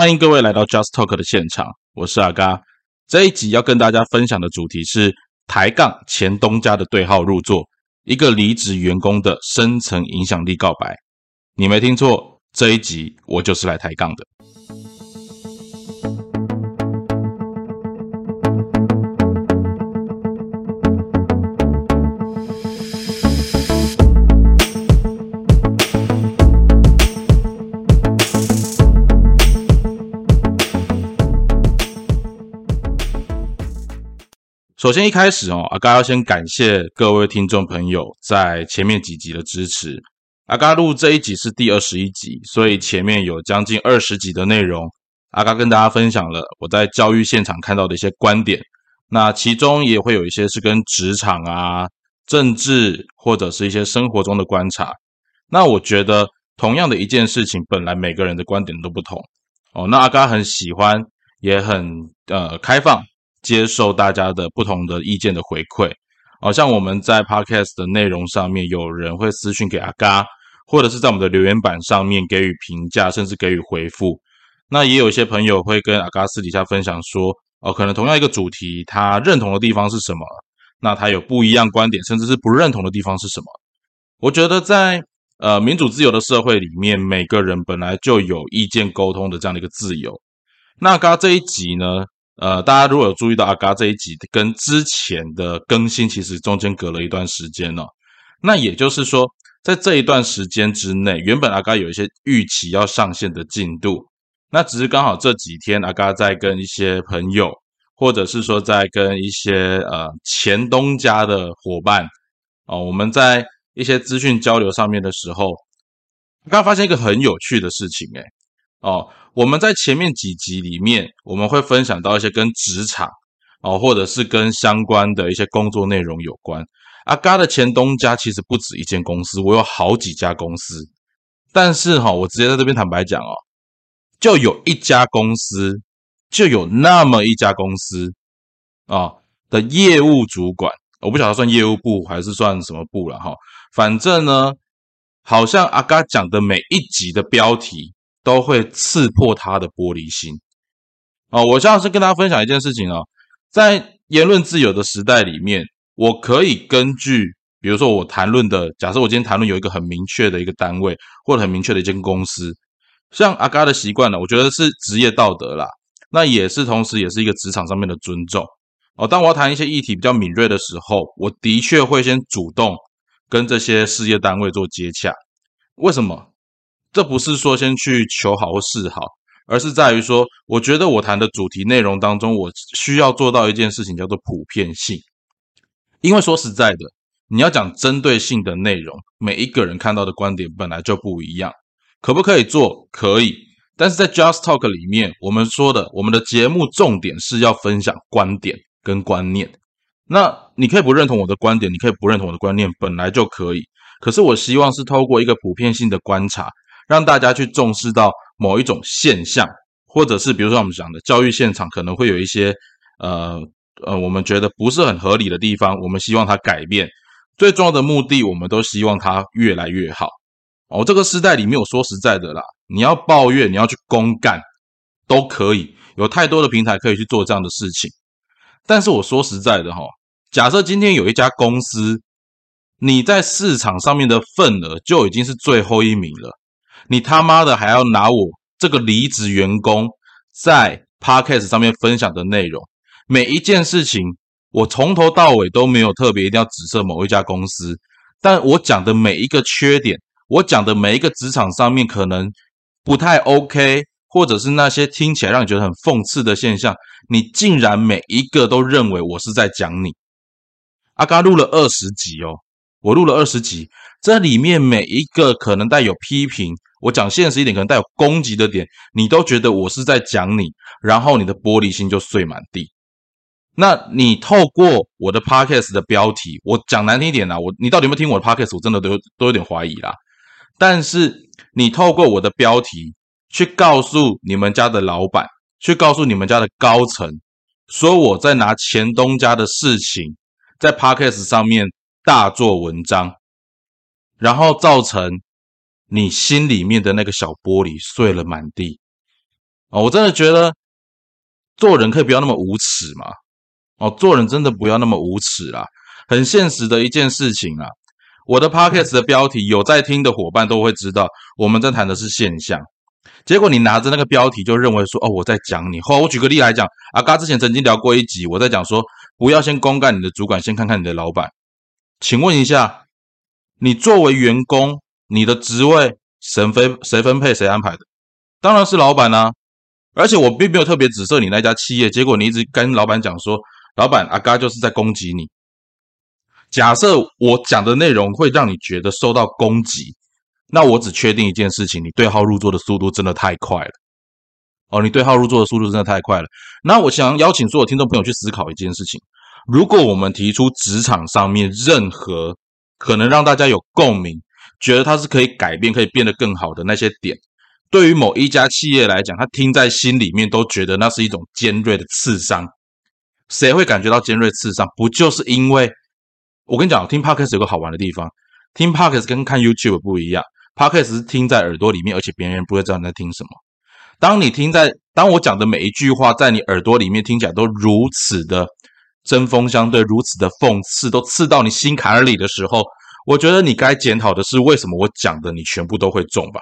欢迎各位来到 Just Talk 的现场，我是阿嘎。这一集要跟大家分享的主题是抬杠前东家的对号入座，一个离职员工的深层影响力告白。你没听错，这一集我就是来抬杠的。首先一开始哦，阿嘎要先感谢各位听众朋友在前面几集的支持。阿嘎录这一集是第二十一集，所以前面有将近二十集的内容，阿嘎跟大家分享了我在教育现场看到的一些观点。那其中也会有一些是跟职场啊、政治或者是一些生活中的观察。那我觉得同样的一件事情，本来每个人的观点都不同哦。那阿嘎很喜欢，也很呃开放。接受大家的不同的意见的回馈，好像我们在 podcast 的内容上面，有人会私讯给阿嘎，或者是在我们的留言板上面给予评价，甚至给予回复。那也有一些朋友会跟阿嘎私底下分享说，哦，可能同样一个主题，他认同的地方是什么？那他有不一样观点，甚至是不认同的地方是什么？我觉得在呃民主自由的社会里面，每个人本来就有意见沟通的这样的一个自由。那刚这一集呢？呃，大家如果有注意到阿嘎这一集跟之前的更新，其实中间隔了一段时间哦。那也就是说，在这一段时间之内，原本阿嘎有一些预期要上线的进度，那只是刚好这几天阿嘎在跟一些朋友，或者是说在跟一些呃前东家的伙伴哦，我们在一些资讯交流上面的时候，刚发现一个很有趣的事情，诶哦。我们在前面几集里面，我们会分享到一些跟职场哦，或者是跟相关的一些工作内容有关。阿嘎的前东家其实不止一间公司，我有好几家公司。但是哈，我直接在这边坦白讲哦，就有一家公司，就有那么一家公司啊的业务主管，我不晓得算业务部还是算什么部了哈。反正呢，好像阿嘎讲的每一集的标题。都会刺破他的玻璃心哦！我想是跟大家分享一件事情哦，在言论自由的时代里面，我可以根据，比如说我谈论的，假设我今天谈论有一个很明确的一个单位，或者很明确的一间公司，像阿嘎的习惯呢，我觉得是职业道德啦，那也是同时也是一个职场上面的尊重哦。当我要谈一些议题比较敏锐的时候，我的确会先主动跟这些事业单位做接洽，为什么？这不是说先去求好或示好，而是在于说，我觉得我谈的主题内容当中，我需要做到一件事情，叫做普遍性。因为说实在的，你要讲针对性的内容，每一个人看到的观点本来就不一样。可不可以做？可以。但是在 Just Talk 里面，我们说的，我们的节目重点是要分享观点跟观念。那你可以不认同我的观点，你可以不认同我的观念，本来就可以。可是我希望是透过一个普遍性的观察。让大家去重视到某一种现象，或者是比如说我们讲的教育现场可能会有一些呃呃，我们觉得不是很合理的地方，我们希望它改变。最重要的目的，我们都希望它越来越好。哦，这个时代里面，我说实在的啦，你要抱怨，你要去公干，都可以，有太多的平台可以去做这样的事情。但是我说实在的哈，假设今天有一家公司，你在市场上面的份额就已经是最后一名了。你他妈的还要拿我这个离职员工在 podcast 上面分享的内容，每一件事情我从头到尾都没有特别一定要指涉某一家公司，但我讲的每一个缺点，我讲的每一个职场上面可能不太 OK，或者是那些听起来让你觉得很讽刺的现象，你竟然每一个都认为我是在讲你。阿嘎录了二十集哦，我录了二十集，这里面每一个可能带有批评。我讲现实一点，可能带有攻击的点，你都觉得我是在讲你，然后你的玻璃心就碎满地。那你透过我的 podcast 的标题，我讲难听一点啦，我你到底有没有听我的 podcast？我真的都都有点怀疑啦。但是你透过我的标题去告诉你们家的老板，去告诉你们家的高层，说我在拿前东家的事情在 podcast 上面大做文章，然后造成。你心里面的那个小玻璃碎了满地，哦，我真的觉得做人可以不要那么无耻嘛。哦，做人真的不要那么无耻啦，很现实的一件事情啊。我的 podcast 的标题，有在听的伙伴都会知道，我们在谈的是现象。结果你拿着那个标题就认为说，哦，我在讲你。好，我举个例来讲，阿嘎之前曾经聊过一集，我在讲说，不要先公干你的主管，先看看你的老板。请问一下，你作为员工，你的职位谁分谁分配谁安排的？当然是老板啊。而且我并没有特别指涉你那家企业，结果你一直跟老板讲说。老板阿嘎就是在攻击你。假设我讲的内容会让你觉得受到攻击，那我只确定一件事情：你对号入座的速度真的太快了。哦，你对号入座的速度真的太快了。那我想邀请所有听众朋友去思考一件事情：如果我们提出职场上面任何可能让大家有共鸣，觉得它是可以改变、可以变得更好的那些点，对于某一家企业来讲，他听在心里面都觉得那是一种尖锐的刺伤。谁会感觉到尖锐刺伤？不就是因为我跟你讲，听 podcast 有个好玩的地方，听 podcast 跟看 YouTube 不一样，podcast 是听在耳朵里面，而且别人不会知道你在听什么。当你听在，当我讲的每一句话在你耳朵里面听起来都如此的针锋相对，如此的讽刺，都刺到你心坎里的时候，我觉得你该检讨的是，为什么我讲的你全部都会中吧？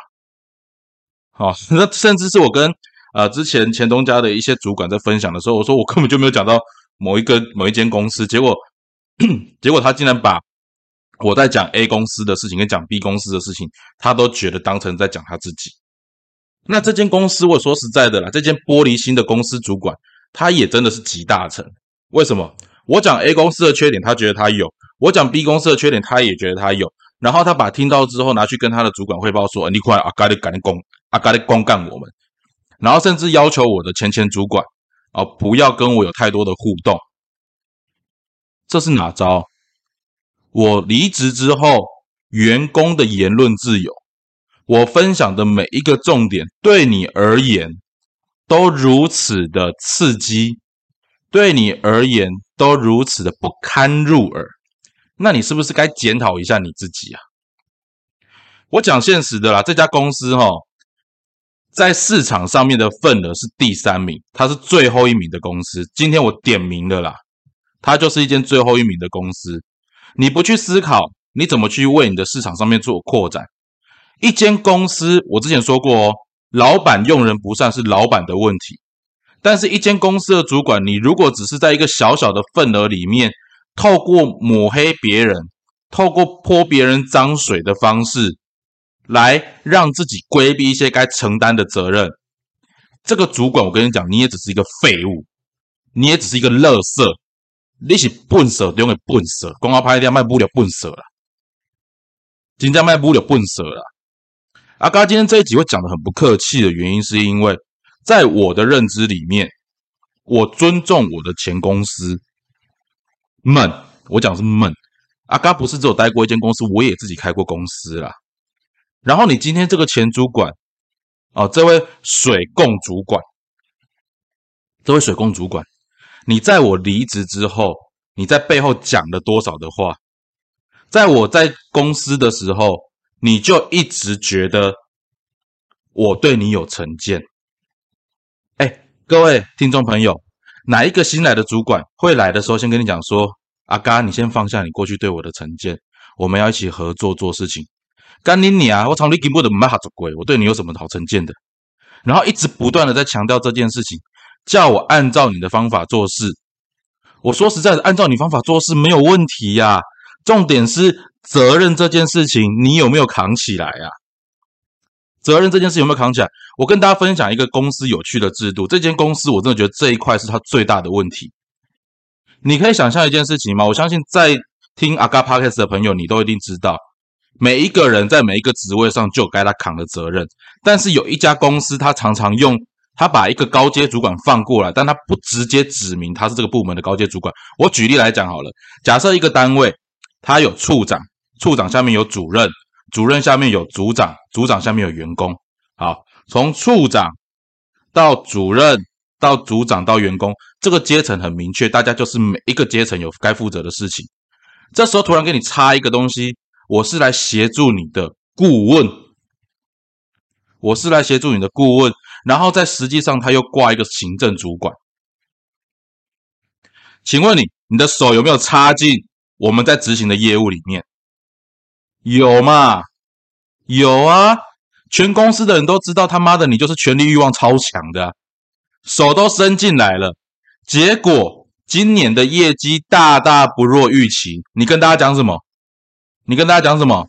好，那甚至是我跟呃之前前东家的一些主管在分享的时候，我说我根本就没有讲到。某一个某一间公司，结果 结果他竟然把我在讲 A 公司的事情跟讲 B 公司的事情，他都觉得当成在讲他自己。那这间公司，我说实在的啦，这间玻璃心的公司主管，他也真的是集大成。为什么？我讲 A 公司的缺点，他觉得他有；我讲 B 公司的缺点，他也觉得他有。然后他把听到之后拿去跟他的主管汇报说：“你快阿嘎的赶紧攻，阿嘎的光干我们。”然后甚至要求我的前前主管。啊，不要跟我有太多的互动，这是哪招？我离职之后，员工的言论自由，我分享的每一个重点，对你而言都如此的刺激，对你而言都如此的不堪入耳，那你是不是该检讨一下你自己啊？我讲现实的啦，这家公司哈。在市场上面的份额是第三名，它是最后一名的公司。今天我点名的啦，它就是一间最后一名的公司。你不去思考，你怎么去为你的市场上面做扩展？一间公司，我之前说过哦，老板用人不善是老板的问题。但是，一间公司的主管，你如果只是在一个小小的份额里面，透过抹黑别人，透过泼别人脏水的方式。来让自己规避一些该承担的责任。这个主管，我跟你讲，你也只是一个废物，你也只是一个垃圾，你是笨蛇，丢给笨蛇，光靠拍掉卖不了笨蛇了，今天卖不了笨蛇了。阿嘎今天这一集会讲的很不客气的原因，是因为在我的认知里面，我尊重我的前公司们，我讲是们。阿嘎不是只有待过一间公司，我也自己开过公司啦。然后你今天这个前主管，哦，这位水供主管，这位水供主管，你在我离职之后，你在背后讲了多少的话？在我在公司的时候，你就一直觉得我对你有成见。各位听众朋友，哪一个新来的主管会来的时候先跟你讲说，阿嘎，你先放下你过去对我的成见，我们要一起合作做事情。干你你啊！我从你根本都没哈做鬼，我对你有什么好成见的？然后一直不断的在强调这件事情，叫我按照你的方法做事。我说实在的，按照你方法做事没有问题呀。重点是责任这件事情，你有没有扛起来啊？责任这件事有没有扛起来？我跟大家分享一个公司有趣的制度。这间公司我真的觉得这一块是它最大的问题。你可以想象一件事情吗？我相信在听阿嘎 podcast 的朋友，你都一定知道。每一个人在每一个职位上就该他扛的责任，但是有一家公司，他常常用他把一个高阶主管放过来，但他不直接指明他是这个部门的高阶主管。我举例来讲好了，假设一个单位，他有处长，处长下面有主任，主任下面有组长，组长下面有员工。好，从处长到主任到组长到员工，这个阶层很明确，大家就是每一个阶层有该负责的事情。这时候突然给你插一个东西。我是来协助你的顾问，我是来协助你的顾问，然后在实际上他又挂一个行政主管。请问你，你的手有没有插进我们在执行的业务里面？有嘛？有啊，全公司的人都知道，他妈的，你就是权力欲望超强的，手都伸进来了，结果今年的业绩大大不若预期。你跟大家讲什么？你跟大家讲什么？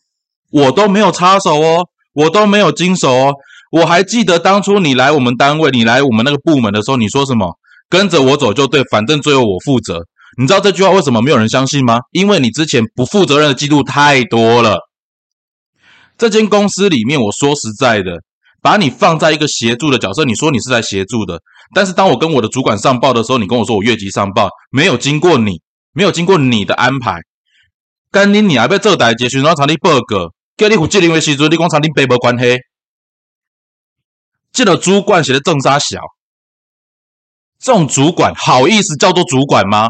我都没有插手哦，我都没有经手哦。我还记得当初你来我们单位，你来我们那个部门的时候，你说什么？跟着我走就对，反正最后我负责。你知道这句话为什么没有人相信吗？因为你之前不负责任的记录太多了。这间公司里面，我说实在的，把你放在一个协助的角色，你说你是来协助的，但是当我跟我的主管上报的时候，你跟我说我越级上报，没有经过你，没有经过你的安排，干你你还被这台结训，然后查你报告。叫你负责任的时阵，你讲查你背无关系。这个主管写的正沙小，这种主管好意思叫做主管吗？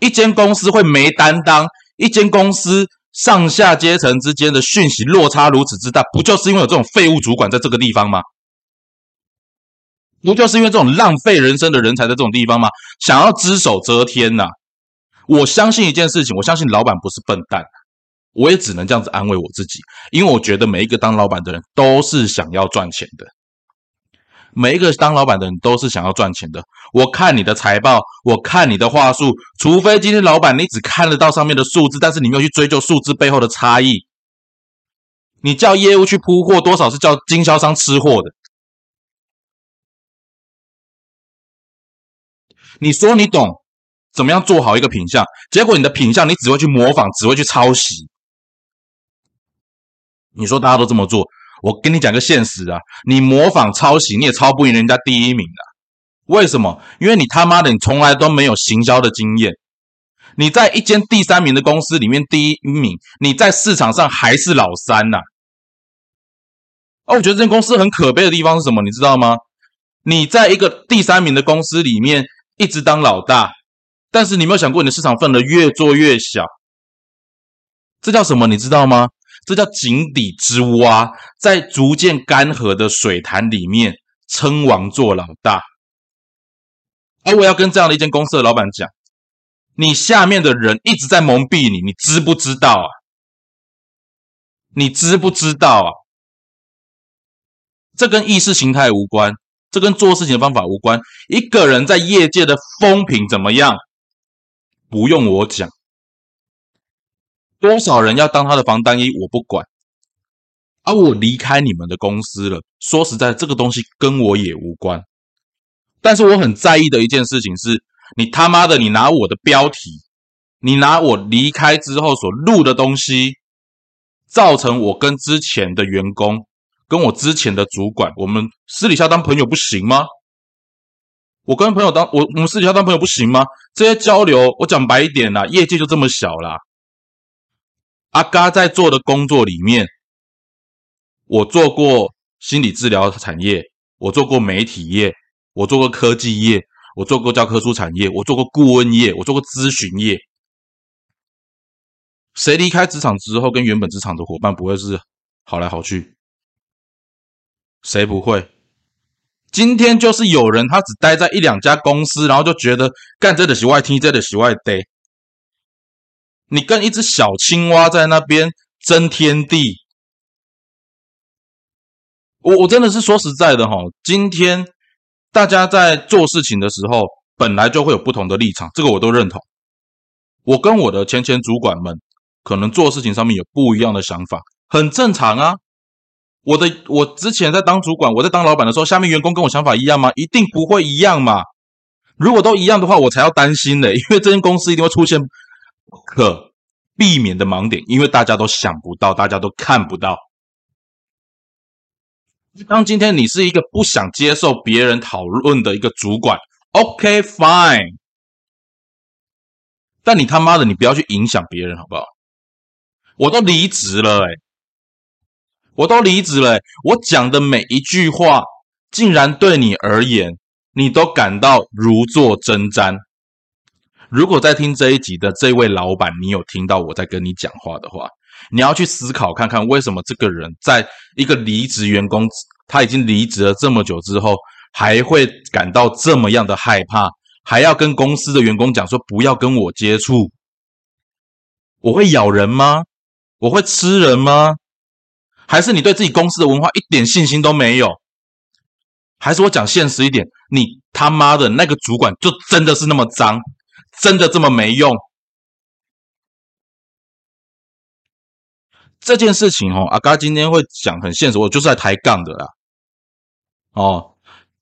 一间公司会没担当，一间公司上下阶层之间的讯息落差如此之大，不就是因为有这种废物主管在这个地方吗？不就是因为这种浪费人生的人才在这种地方吗？想要只手遮天呐！我相信一件事情，我相信老板不是笨蛋。我也只能这样子安慰我自己，因为我觉得每一个当老板的人都是想要赚钱的，每一个当老板的人都是想要赚钱的。我看你的财报，我看你的话术，除非今天老板你只看得到上面的数字，但是你没有去追究数字背后的差异。你叫业务去铺货，多少是叫经销商吃货的。你说你懂怎么样做好一个品相，结果你的品相你只会去模仿，只会去抄袭。你说大家都这么做，我跟你讲个现实啊，你模仿抄袭你也抄不赢人家第一名的，为什么？因为你他妈的你从来都没有行销的经验，你在一间第三名的公司里面第一名，你在市场上还是老三呐。哦，我觉得这间公司很可悲的地方是什么？你知道吗？你在一个第三名的公司里面一直当老大，但是你没有想过你的市场份额越做越小，这叫什么？你知道吗？这叫井底之蛙，在逐渐干涸的水潭里面称王做老大。而我要跟这样的一间公司的老板讲，你下面的人一直在蒙蔽你，你知不知道啊？你知不知道啊？这跟意识形态无关，这跟做事情的方法无关。一个人在业界的风评怎么样，不用我讲。多少人要当他的防弹衣，我不管。而我离开你们的公司了，说实在，这个东西跟我也无关。但是我很在意的一件事情是，你他妈的，你拿我的标题，你拿我离开之后所录的东西，造成我跟之前的员工，跟我之前的主管，我们私底下当朋友不行吗？我跟朋友当我我们私底下当朋友不行吗？这些交流，我讲白一点啦，业界就这么小啦。阿嘎在做的工作里面，我做过心理治疗产业，我做过媒体业，我做过科技业，我做过教科书产业，我做过顾问业，我做过咨询业。谁离开职场之后，跟原本职场的伙伴不会是好来好去？谁不会？今天就是有人他只待在一两家公司，然后就觉得干这的喜外听，这的喜外呆。你跟一只小青蛙在那边争天地，我我真的是说实在的哈，今天大家在做事情的时候，本来就会有不同的立场，这个我都认同。我跟我的前前主管们可能做事情上面有不一样的想法，很正常啊。我的我之前在当主管，我在当老板的时候，下面员工跟我想法一样吗？一定不会一样嘛。如果都一样的话，我才要担心呢，因为这间公司一定会出现。可避免的盲点，因为大家都想不到，大家都看不到。当今天你是一个不想接受别人讨论的一个主管，OK fine，但你他妈的，你不要去影响别人，好不好？我都离职了，哎，我都离职了，我讲的每一句话，竟然对你而言，你都感到如坐针毡。如果在听这一集的这位老板，你有听到我在跟你讲话的话，你要去思考看看，为什么这个人在一个离职员工他已经离职了这么久之后，还会感到这么样的害怕，还要跟公司的员工讲说不要跟我接触。我会咬人吗？我会吃人吗？还是你对自己公司的文化一点信心都没有？还是我讲现实一点，你他妈的那个主管就真的是那么脏，真的这么没用？这件事情哦，阿嘎今天会讲很现实，我就是在抬杠的啦。哦，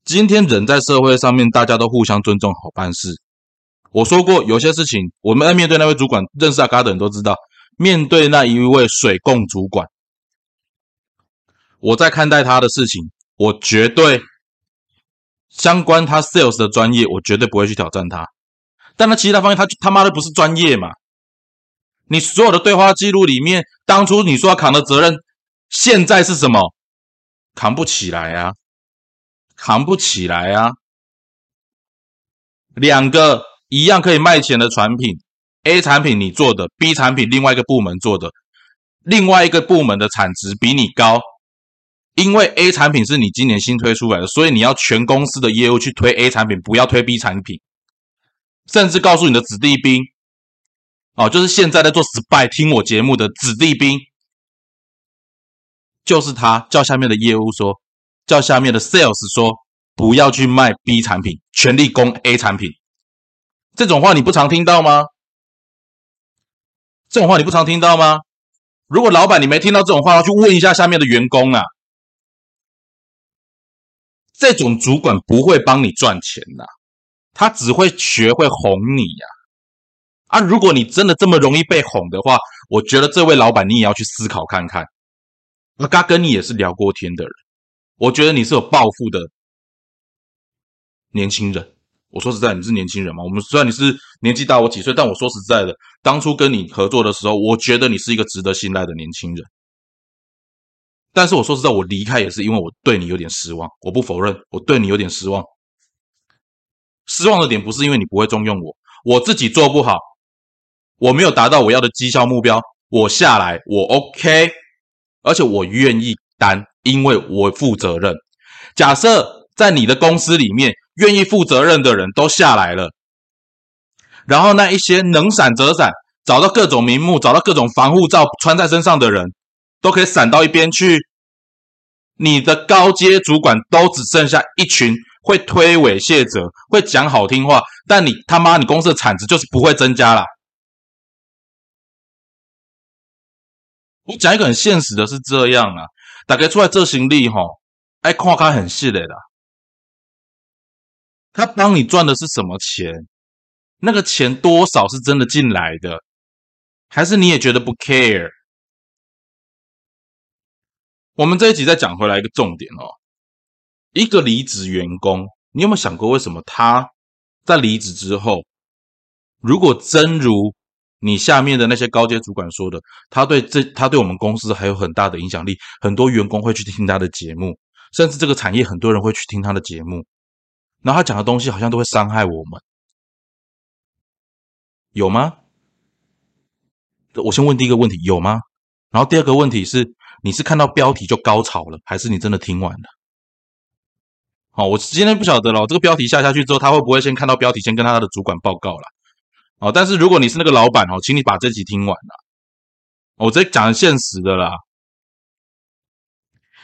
今天人在社会上面，大家都互相尊重，好办事。我说过，有些事情我们在面对那位主管，认识阿嘎的人都知道。面对那一位水供主管，我在看待他的事情，我绝对相关他 sales 的专业，我绝对不会去挑战他。但他其他方面，他他妈的不是专业嘛？你所有的对话记录里面，当初你说要扛的责任，现在是什么？扛不起来啊，扛不起来啊！两个一样可以卖钱的产品。A 产品你做的，B 产品另外一个部门做的，另外一个部门的产值比你高，因为 A 产品是你今年新推出来的，所以你要全公司的业务去推 A 产品，不要推 B 产品，甚至告诉你的子弟兵，哦，就是现在在做 spy 听我节目的子弟兵，就是他叫下面的业务说，叫下面的 sales 说，不要去卖 B 产品，全力攻 A 产品，这种话你不常听到吗？这种话你不常听到吗？如果老板你没听到这种话，去问一下下面的员工啊。这种主管不会帮你赚钱的，他只会学会哄你呀。啊，如果你真的这么容易被哄的话，我觉得这位老板你也要去思考看看。那他跟你也是聊过天的人，我觉得你是有抱负的年轻人。我说实在，你是年轻人嘛？我们虽然你是年纪大我几岁，但我说实在的，当初跟你合作的时候，我觉得你是一个值得信赖的年轻人。但是我说实在，我离开也是因为我对你有点失望。我不否认，我对你有点失望。失望的点不是因为你不会重用我，我自己做不好，我没有达到我要的绩效目标，我下来我 OK，而且我愿意担，因为我负责任。假设在你的公司里面。愿意负责任的人都下来了，然后那一些能闪则闪，找到各种名目，找到各种防护罩穿在身上的人，都可以闪到一边去。你的高阶主管都只剩下一群会推诿卸责、会讲好听话，但你他妈你公司的产值就是不会增加了。我讲一个很现实的是这样啊，大概出来这行李哈，爱看开很细的啦。他帮你赚的是什么钱？那个钱多少是真的进来的，还是你也觉得不 care？我们这一集再讲回来一个重点哦，一个离职员工，你有没有想过为什么他在离职之后，如果真如你下面的那些高阶主管说的，他对这他对我们公司还有很大的影响力，很多员工会去听他的节目，甚至这个产业很多人会去听他的节目。然后他讲的东西好像都会伤害我们，有吗？我先问第一个问题，有吗？然后第二个问题是，你是看到标题就高潮了，还是你真的听完了？好，我今天不晓得了。这个标题下下去之后，他会不会先看到标题，先跟他的主管报告了？哦，但是如果你是那个老板哦，请你把这集听完了。我直接讲现实的啦，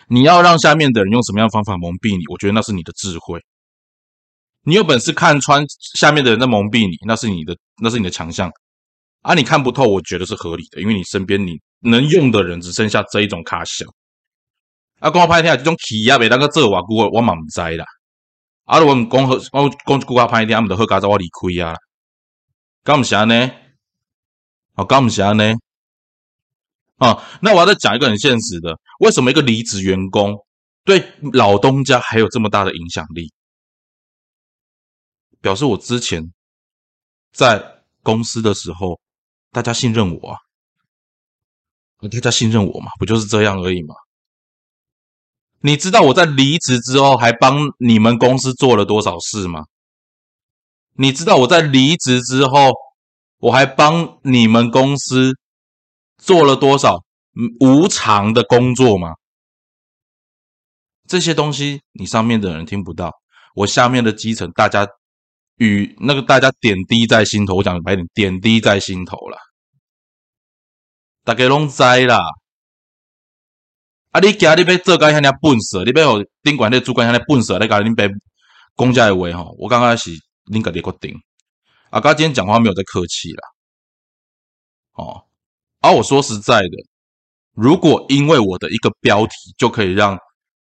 你要让下面的人用什么样的方法蒙蔽你？我觉得那是你的智慧。你有本事看穿下面的人在蒙蔽你，那是你的，那是你的强项啊！你看不透，我觉得是合理的，因为你身边你能用的人只剩下这一种卡小啊！讲我拍天这种企业别那个做话，我我嘛唔知啦。啊，我们讲好，我讲顾客拍天，他们的好家在我离开啊，干唔啥呢？哦，干唔啥呢？啊，那我要再讲一个很现实的，为什么一个离职员工对老东家还有这么大的影响力？表示我之前在公司的时候，大家信任我啊，大家信任我嘛，不就是这样而已嘛？你知道我在离职之后还帮你们公司做了多少事吗？你知道我在离职之后我还帮你们公司做了多少无偿的工作吗？这些东西你上面的人听不到，我下面的基层大家与那个大家点滴在心头，我讲白点，点滴在心头了。大家拢知啦。啊，你今日要做该遐尼笨色，你要互顶管的主管遐尼笨色，你甲恁别公家的话吼，我刚开是恁家己决定。啊，刚今天讲话没有在客气啦。哦，而我说实在的，如果因为我的一个标题就可以让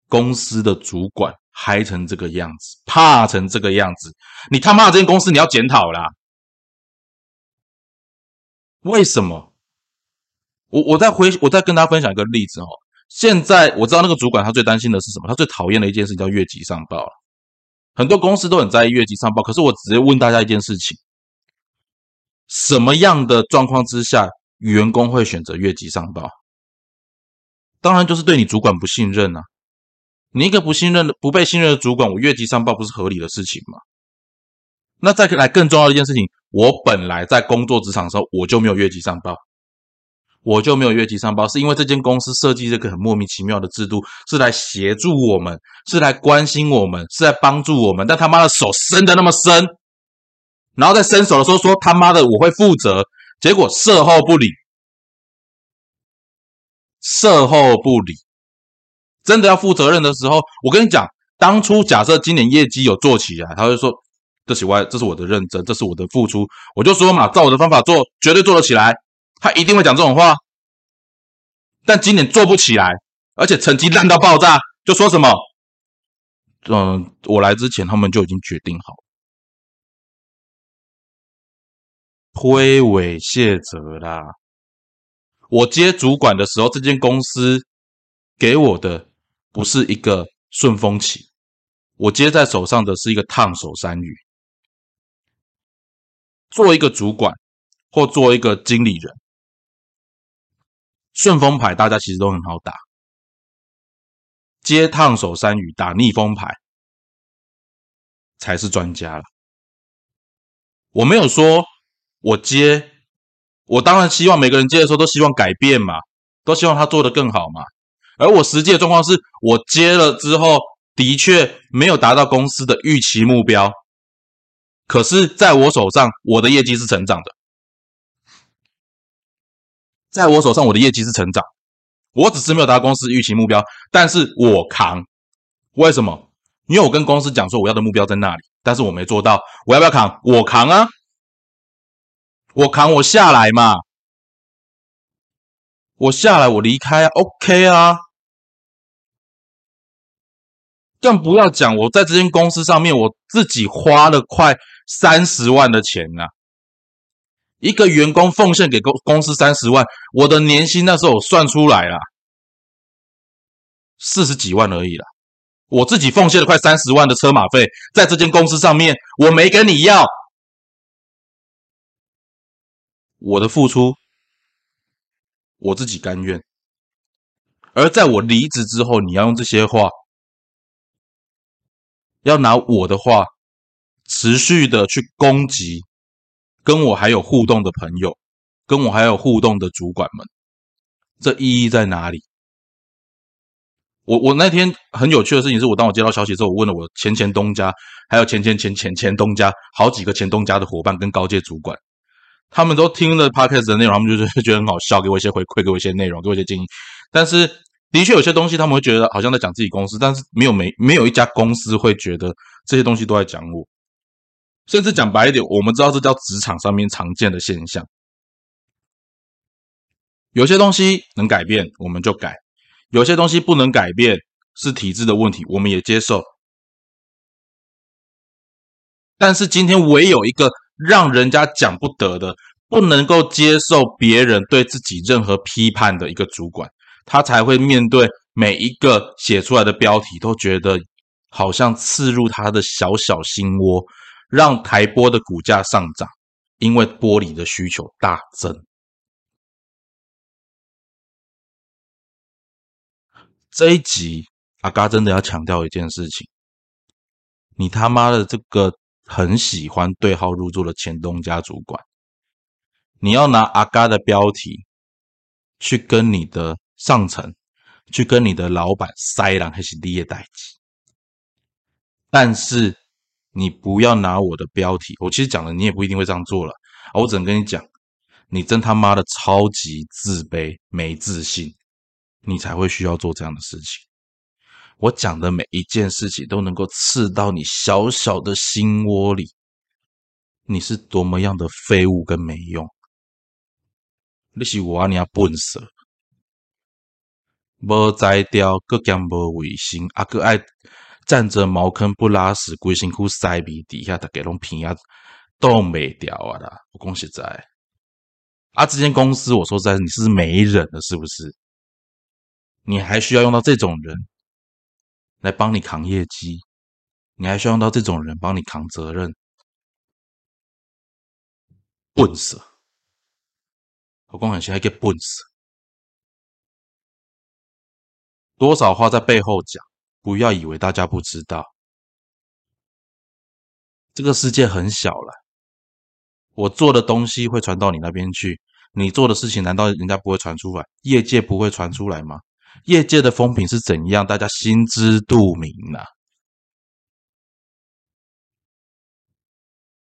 公司的主管嗨成这个样子，怕成这个样子，你他妈这间公司你要检讨啦！为什么？我我再回我再跟大家分享一个例子哦。现在我知道那个主管他最担心的是什么？他最讨厌的一件事叫越级上报很多公司都很在意越级上报，可是我直接问大家一件事情。什么样的状况之下，员工会选择越级上报？当然就是对你主管不信任啊！你一个不信任的、不被信任的主管，我越级上报不是合理的事情吗？那再来更重要的一件事情，我本来在工作职场的时候，我就没有越级上报，我就没有越级上报，是因为这间公司设计这个很莫名其妙的制度，是来协助我们，是来关心我们，是来帮助我们，但他妈的手伸的那么深。然后在伸手的时候说他妈的我会负责，结果事后不理，事后不理，真的要负责任的时候，我跟你讲，当初假设今年业绩有做起来，他会说这是我这是我的认真，这是我的付出，我就说嘛，照我的方法做，绝对做得起来，他一定会讲这种话。但今年做不起来，而且成绩烂到爆炸，就说什么，嗯，我来之前他们就已经决定好。推诿卸责啦！我接主管的时候，这间公司给我的不是一个顺风旗，我接在手上的是一个烫手山芋。做一个主管或做一个经理人，顺风牌大家其实都很好打，接烫手山芋打逆风牌才是专家了。我没有说。我接，我当然希望每个人接的时候都希望改变嘛，都希望他做得更好嘛。而我实际的状况是，我接了之后的确没有达到公司的预期目标，可是在我手上，我的业绩是成长的，在我手上，我的业绩是成长，我只是没有达到公司预期目标，但是我扛，为什么？因为我跟公司讲说我要的目标在那里，但是我没做到，我要不要扛？我扛啊！我扛我下来嘛，我下来我离开，OK 啊。更不要讲我在这间公司上面，我自己花了快三十万的钱呐。一个员工奉献给公公司三十万，我的年薪那时候我算出来了，四十几万而已啦。我自己奉献了快三十万的车马费，在这间公司上面，我没跟你要。我的付出，我自己甘愿。而在我离职之后，你要用这些话，要拿我的话，持续的去攻击跟我还有互动的朋友，跟我还有互动的主管们，这意义在哪里？我我那天很有趣的事情是，我当我接到消息之后，我问了我前前东家，还有前前前前前东家好几个前东家的伙伴跟高阶主管。他们都听了 podcast 的内容，他们就是觉得很好笑，给我一些回馈，给我一些内容，给我一些建议。但是，的确有些东西他们会觉得好像在讲自己公司，但是没有没没有一家公司会觉得这些东西都在讲我。甚至讲白一点，我们知道这叫职场上面常见的现象。有些东西能改变，我们就改；有些东西不能改变，是体制的问题，我们也接受。但是今天唯有一个。让人家讲不得的，不能够接受别人对自己任何批判的一个主管，他才会面对每一个写出来的标题，都觉得好像刺入他的小小心窝，让台玻的股价上涨，因为玻璃的需求大增。这一集阿嘎真的要强调一件事情，你他妈的这个。很喜欢对号入座的前东家主管，你要拿阿嘎的标题去跟你的上层，去跟你的老板塞狼还是你的代级。但是你不要拿我的标题，我其实讲了，你也不一定会这样做了啊。我只能跟你讲，你真他妈的超级自卑、没自信，你才会需要做这样的事情。我讲的每一件事情都能够刺到你小小的心窝里，你是多么样的废物跟没用。你是我你要笨死，无摘掉，各兼无卫生，啊，个爱占着茅坑不拉屎，规身躯塞鼻底下，大家拢平啊，都没掉啊啦！我讲实在，啊，这间公司，我说实在，你是没人了，是不是？你还需要用到这种人？来帮你扛业绩，你还需要用到这种人帮你扛责任，笨死！我光很现在给笨死，多少话在背后讲，不要以为大家不知道，这个世界很小了，我做的东西会传到你那边去，你做的事情难道人家不会传出来？业界不会传出来吗？业界的风评是怎样？大家心知肚明呐。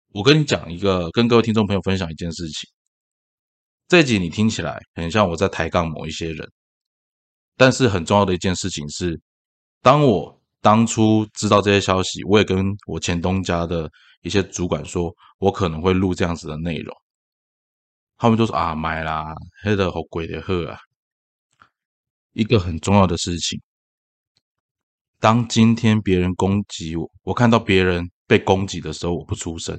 我跟你讲一个，跟各位听众朋友分享一件事情。这集你听起来很像我在抬杠某一些人，但是很重要的一件事情是，当我当初知道这些消息，我也跟我前东家的一些主管说，我可能会录这样子的内容。他们就说啊，买啦，黑的好贵的货啊。一个很重要的事情，当今天别人攻击我，我看到别人被攻击的时候，我不出声；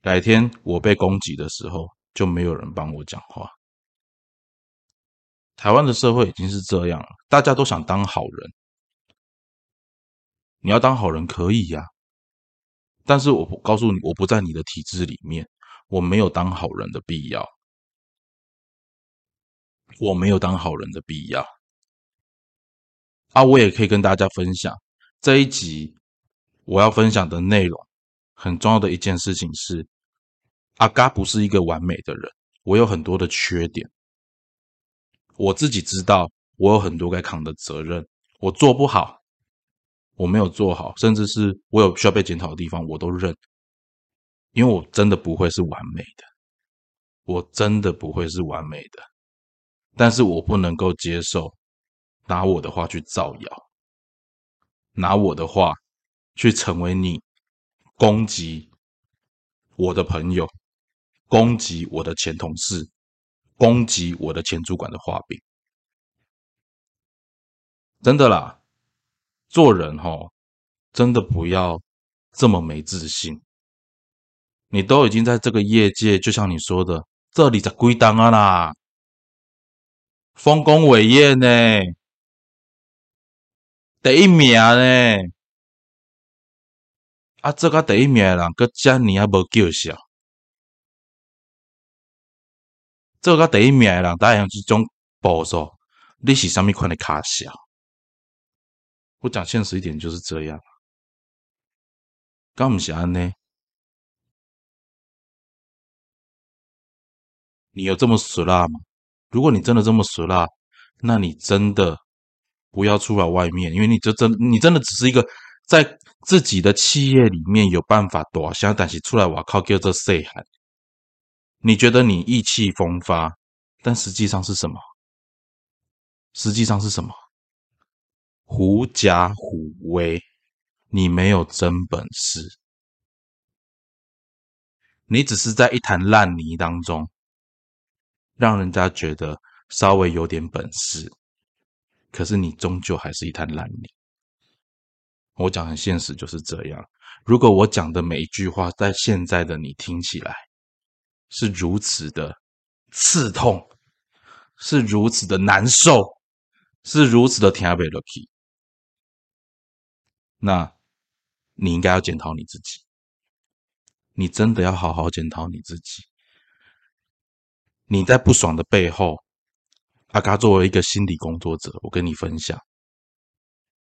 改天我被攻击的时候，就没有人帮我讲话。台湾的社会已经是这样了，大家都想当好人。你要当好人可以呀，但是我不告诉你，我不在你的体制里面，我没有当好人的必要。我没有当好人的必要啊！我也可以跟大家分享这一集我要分享的内容。很重要的一件事情是，阿嘎不是一个完美的人，我有很多的缺点，我自己知道，我有很多该扛的责任，我做不好，我没有做好，甚至是我有需要被检讨的地方，我都认，因为我真的不会是完美的，我真的不会是完美的。但是我不能够接受拿我的话去造谣，拿我的话去成为你攻击我的朋友、攻击我的前同事、攻击我的前主管的画饼。真的啦，做人哈，真的不要这么没自信。你都已经在这个业界，就像你说的，这里在归档啊啦。丰功伟业呢？第一名呢？啊，这个第一名人，搁遮尼啊无叫嚣。这个第一名人，大样这种步数，你是啥物款的卡小？我讲现实一点，就是这样。刚唔是安呢？你有这么俗辣吗？如果你真的这么俗辣，那你真的不要出来外面，因为你就真你真的只是一个在自己的企业里面有办法躲下，但是出来我靠叫这 say 喊，你觉得你意气风发，但实际上是什么？实际上是什么？狐假虎威，你没有真本事，你只是在一滩烂泥当中。让人家觉得稍微有点本事，可是你终究还是一滩烂泥。我讲很现实，就是这样。如果我讲的每一句话，在现在的你听起来是如此的刺痛，是如此的难受，是如此的听不 lucky，那你应该要检讨你自己。你真的要好好检讨你自己。你在不爽的背后，阿嘎作为一个心理工作者，我跟你分享，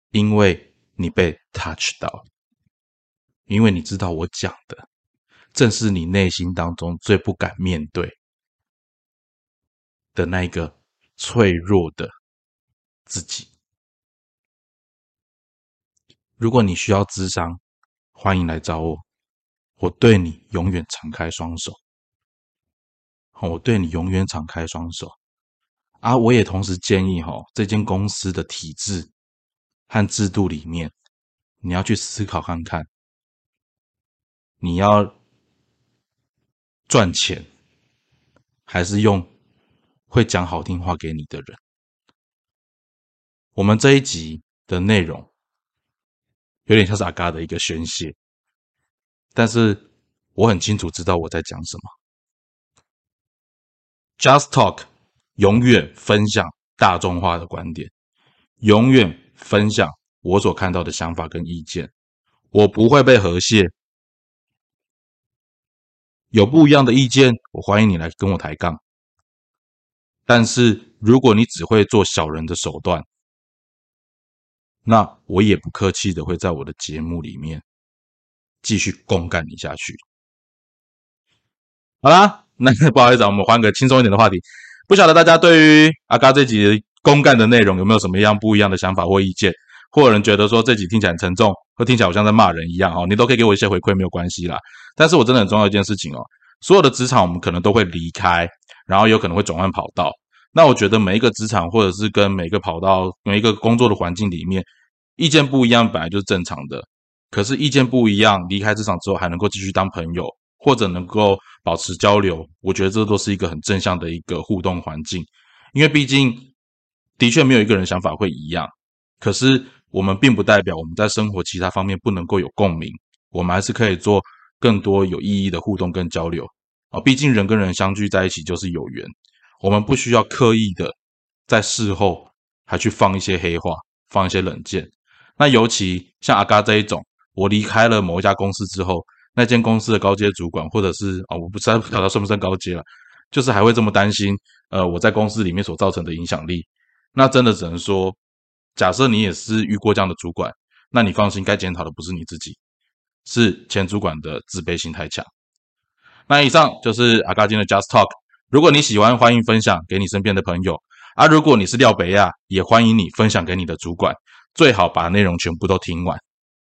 因为你被 touch 到，因为你知道我讲的正是你内心当中最不敢面对、的那一个脆弱的自己。如果你需要智商，欢迎来找我，我对你永远敞开双手。我对你永远敞开双手。啊，我也同时建议，哈，这间公司的体制和制度里面，你要去思考看看，你要赚钱，还是用会讲好听话给你的人？我们这一集的内容有点像是阿嘎的一个宣泄，但是我很清楚知道我在讲什么。Just talk。永远分享大众化的观点，永远分享我所看到的想法跟意见。我不会被和谐，有不一样的意见，我欢迎你来跟我抬杠。但是如果你只会做小人的手段，那我也不客气的会在我的节目里面继续公干你下去。好啦，那不好意思，我们换个轻松一点的话题。不晓得大家对于阿嘎这集公干的内容有没有什么样不一样的想法或意见？或有人觉得说这集听起来沉重，或听起来好像在骂人一样哦，你都可以给我一些回馈，没有关系啦。但是我真的很重要一件事情哦，所有的职场我们可能都会离开，然后有可能会转换跑道。那我觉得每一个职场或者是跟每个跑道、每一个工作的环境里面，意见不一样本来就是正常的。可是意见不一样，离开职场之后还能够继续当朋友。或者能够保持交流，我觉得这都是一个很正向的一个互动环境。因为毕竟的确没有一个人想法会一样，可是我们并不代表我们在生活其他方面不能够有共鸣。我们还是可以做更多有意义的互动跟交流啊！毕竟人跟人相聚在一起就是有缘，我们不需要刻意的在事后还去放一些黑话，放一些冷箭。那尤其像阿嘎这一种，我离开了某一家公司之后。那间公司的高阶主管，或者是啊，我不知道不晓得算不算高阶了，就是还会这么担心，呃，我在公司里面所造成的影响力，那真的只能说，假设你也是遇过这样的主管，那你放心，该检讨的不是你自己，是前主管的自卑心太强。那以上就是阿嘎金的 Just Talk，如果你喜欢，欢迎分享给你身边的朋友，啊如果你是廖北亚，也欢迎你分享给你的主管，最好把内容全部都听完。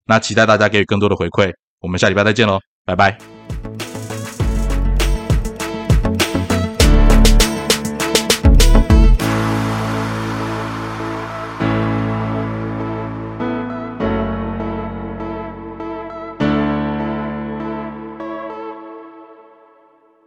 那期待大家给予更多的回馈。我们下礼拜再见喽，拜拜。